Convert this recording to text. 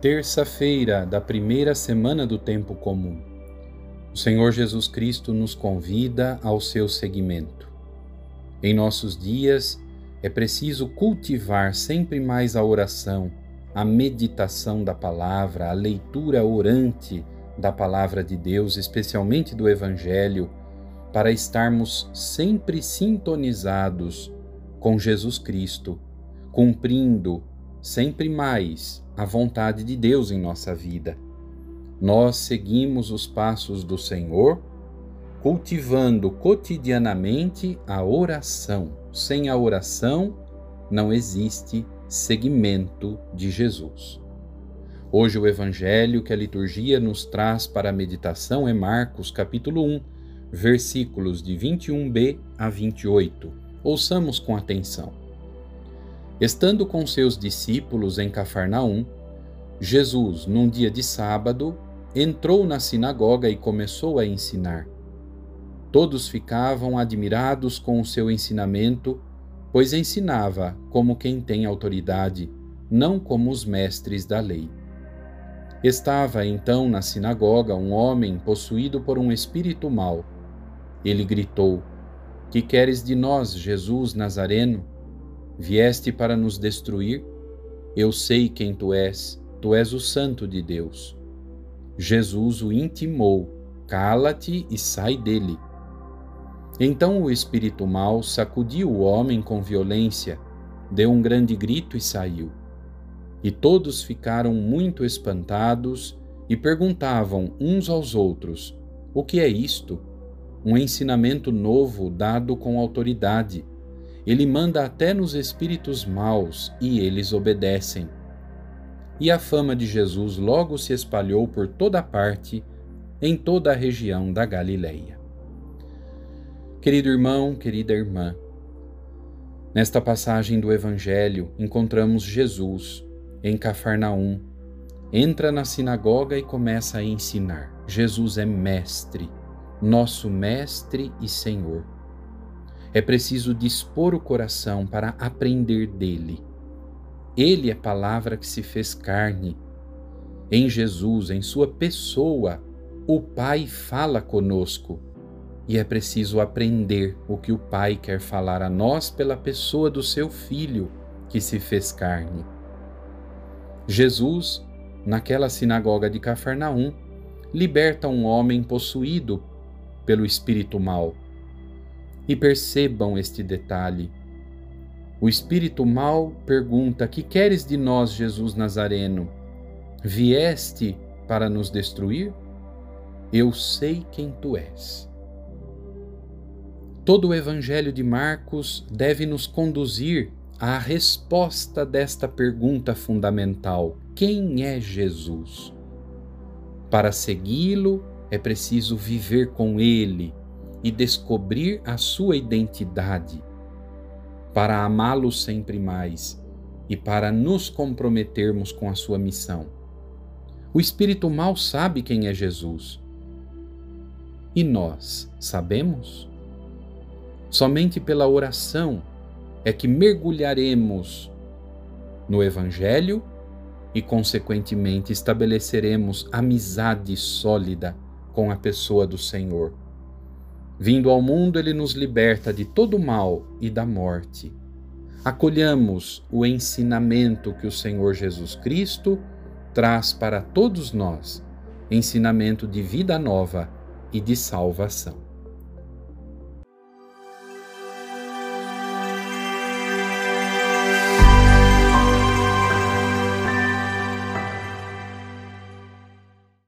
terça-feira da primeira semana do tempo comum. O Senhor Jesus Cristo nos convida ao seu seguimento. Em nossos dias, é preciso cultivar sempre mais a oração, a meditação da palavra, a leitura orante da palavra de Deus, especialmente do Evangelho, para estarmos sempre sintonizados com Jesus Cristo, cumprindo sempre mais a vontade de Deus em nossa vida. Nós seguimos os passos do Senhor, cultivando cotidianamente a oração. Sem a oração, não existe seguimento de Jesus. Hoje o evangelho que a liturgia nos traz para a meditação é Marcos, capítulo 1, versículos de 21b a 28. Ouçamos com atenção. Estando com seus discípulos em Cafarnaum, Jesus, num dia de sábado, entrou na sinagoga e começou a ensinar. Todos ficavam admirados com o seu ensinamento, pois ensinava como quem tem autoridade, não como os mestres da lei. Estava então na sinagoga um homem possuído por um espírito mau. Ele gritou: Que queres de nós, Jesus Nazareno? Vieste para nos destruir? Eu sei quem tu és, tu és o Santo de Deus. Jesus o intimou: Cala-te e sai dele. Então o espírito mau sacudiu o homem com violência, deu um grande grito e saiu. E todos ficaram muito espantados e perguntavam uns aos outros: O que é isto? Um ensinamento novo dado com autoridade ele manda até nos espíritos maus e eles obedecem. E a fama de Jesus logo se espalhou por toda parte, em toda a região da Galileia. Querido irmão, querida irmã, nesta passagem do Evangelho encontramos Jesus em Cafarnaum. Entra na sinagoga e começa a ensinar. Jesus é mestre, nosso mestre e Senhor. É preciso dispor o coração para aprender dele. Ele é palavra que se fez carne. Em Jesus, em sua pessoa, o Pai fala conosco e é preciso aprender o que o Pai quer falar a nós pela pessoa do seu Filho que se fez carne. Jesus, naquela sinagoga de Cafarnaum, liberta um homem possuído pelo espírito mau e percebam este detalhe. O espírito mal pergunta: Que queres de nós, Jesus Nazareno? Vieste para nos destruir? Eu sei quem tu és. Todo o Evangelho de Marcos deve nos conduzir à resposta desta pergunta fundamental: Quem é Jesus? Para segui-lo, é preciso viver com ele, e descobrir a sua identidade, para amá-lo sempre mais e para nos comprometermos com a sua missão. O espírito mal sabe quem é Jesus. E nós sabemos? Somente pela oração é que mergulharemos no Evangelho e, consequentemente, estabeleceremos amizade sólida com a pessoa do Senhor. Vindo ao mundo, ele nos liberta de todo mal e da morte. Acolhamos o ensinamento que o Senhor Jesus Cristo traz para todos nós ensinamento de vida nova e de salvação.